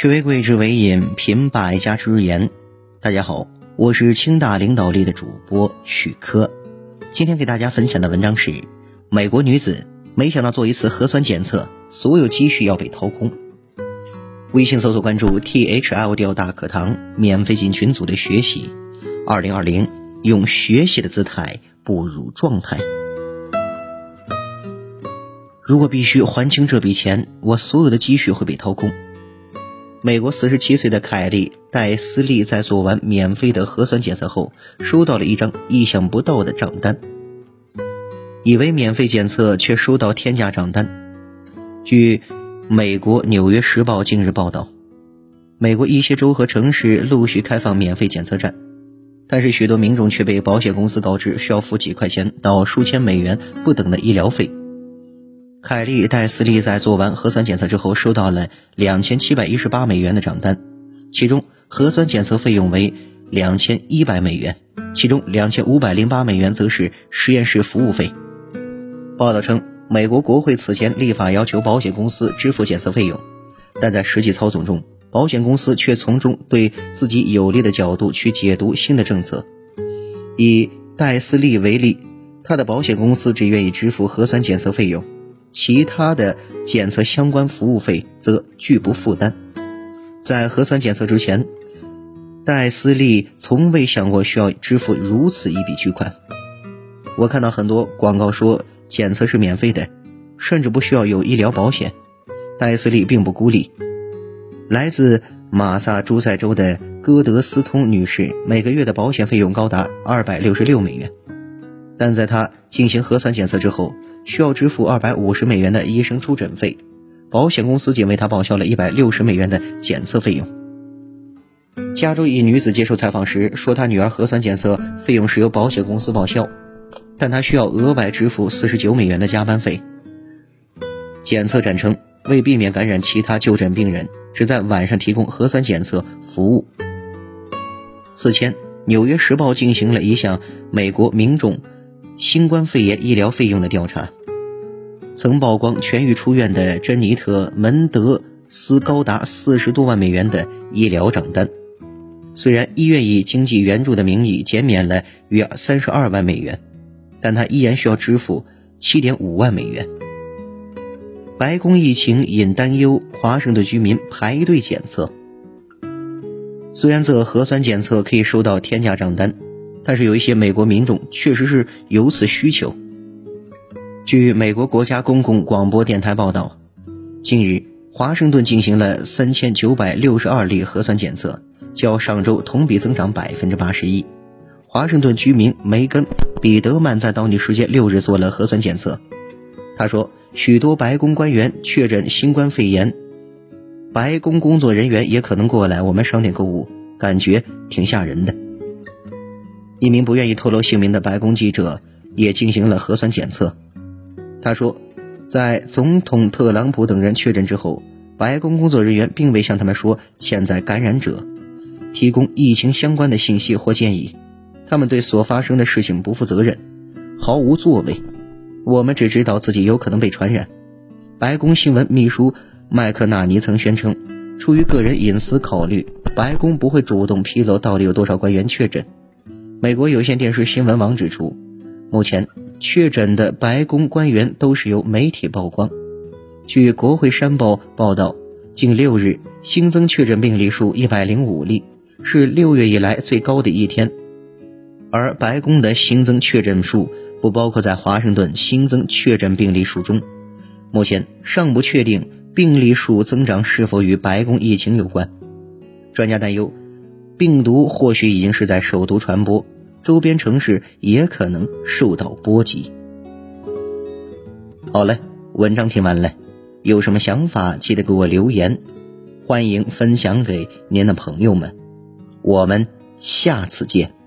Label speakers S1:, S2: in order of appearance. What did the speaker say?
S1: 学为贵，知为引，品百家之言。大家好，我是清大领导力的主播许科。今天给大家分享的文章是：美国女子没想到做一次核酸检测，所有积蓄要被掏空。微信搜索关注 T H L 调大课堂，免费进群组的学习。二零二零，用学习的姿态步入状态。如果必须还清这笔钱，我所有的积蓄会被掏空。美国四十七岁的凯利·戴斯利在做完免费的核酸检测后，收到了一张意想不到的账单。以为免费检测，却收到天价账单。据美国《纽约时报》近日报道，美国一些州和城市陆续开放免费检测站，但是许多民众却被保险公司告知需要付几块钱到数千美元不等的医疗费。凯利·戴斯利在做完核酸检测之后，收到了两千七百一十八美元的账单，其中核酸检测费用为两千一百美元，其中两千五百零八美元则是实验室服务费。报道称，美国国会此前立法要求保险公司支付检测费用，但在实际操纵中，保险公司却从中对自己有利的角度去解读新的政策。以戴斯利为例，他的保险公司只愿意支付核酸检测费用。其他的检测相关服务费则拒不负担。在核酸检测之前，戴斯利从未想过需要支付如此一笔巨款。我看到很多广告说检测是免费的，甚至不需要有医疗保险。戴斯利并不孤立。来自马萨诸塞州的戈德斯通女士每个月的保险费用高达二百六十六美元，但在她进行核酸检测之后。需要支付二百五十美元的医生出诊费，保险公司仅为他报销了一百六十美元的检测费用。加州一女子接受采访时说，她女儿核酸检测费用是由保险公司报销，但她需要额外支付四十九美元的加班费。检测站称，为避免感染其他就诊病人，只在晚上提供核酸检测服务。此前，《纽约时报》进行了一项美国民众新冠肺炎医疗费用的调查。曾曝光痊愈出院的珍妮特·门德斯高达四十多万美元的医疗账单，虽然医院以经济援助的名义减免了约三十二万美元，但他依然需要支付七点五万美元。白宫疫情引担忧，华盛顿居民排队检测。虽然做核酸检测可以收到天价账单，但是有一些美国民众确实是有此需求。据美国国家公共广播电台报道，近日华盛顿进行了三千九百六十二例核酸检测，较上周同比增长百分之八十一。华盛顿居民梅根·彼得曼在当地时间六日做了核酸检测，他说：“许多白宫官员确诊新冠肺炎，白宫工作人员也可能过来我们商店购物，感觉挺吓人的。”一名不愿意透露姓名的白宫记者也进行了核酸检测。他说，在总统特朗普等人确诊之后，白宫工作人员并未向他们说潜在感染者提供疫情相关的信息或建议，他们对所发生的事情不负责任，毫无作为。我们只知道自己有可能被传染。白宫新闻秘书麦克纳尼曾宣称，出于个人隐私考虑，白宫不会主动披露到底有多少官员确诊。美国有线电视新闻网指出，目前。确诊的白宫官员都是由媒体曝光。据国会山报报道，近六日新增确诊病例数一百零五例，是六月以来最高的一天。而白宫的新增确诊数不包括在华盛顿新增确诊病例数中。目前尚不确定病例数增长是否与白宫疫情有关。专家担忧，病毒或许已经是在首都传播。周边城市也可能受到波及。好嘞，文章听完了，有什么想法记得给我留言，欢迎分享给您的朋友们。我们下次见。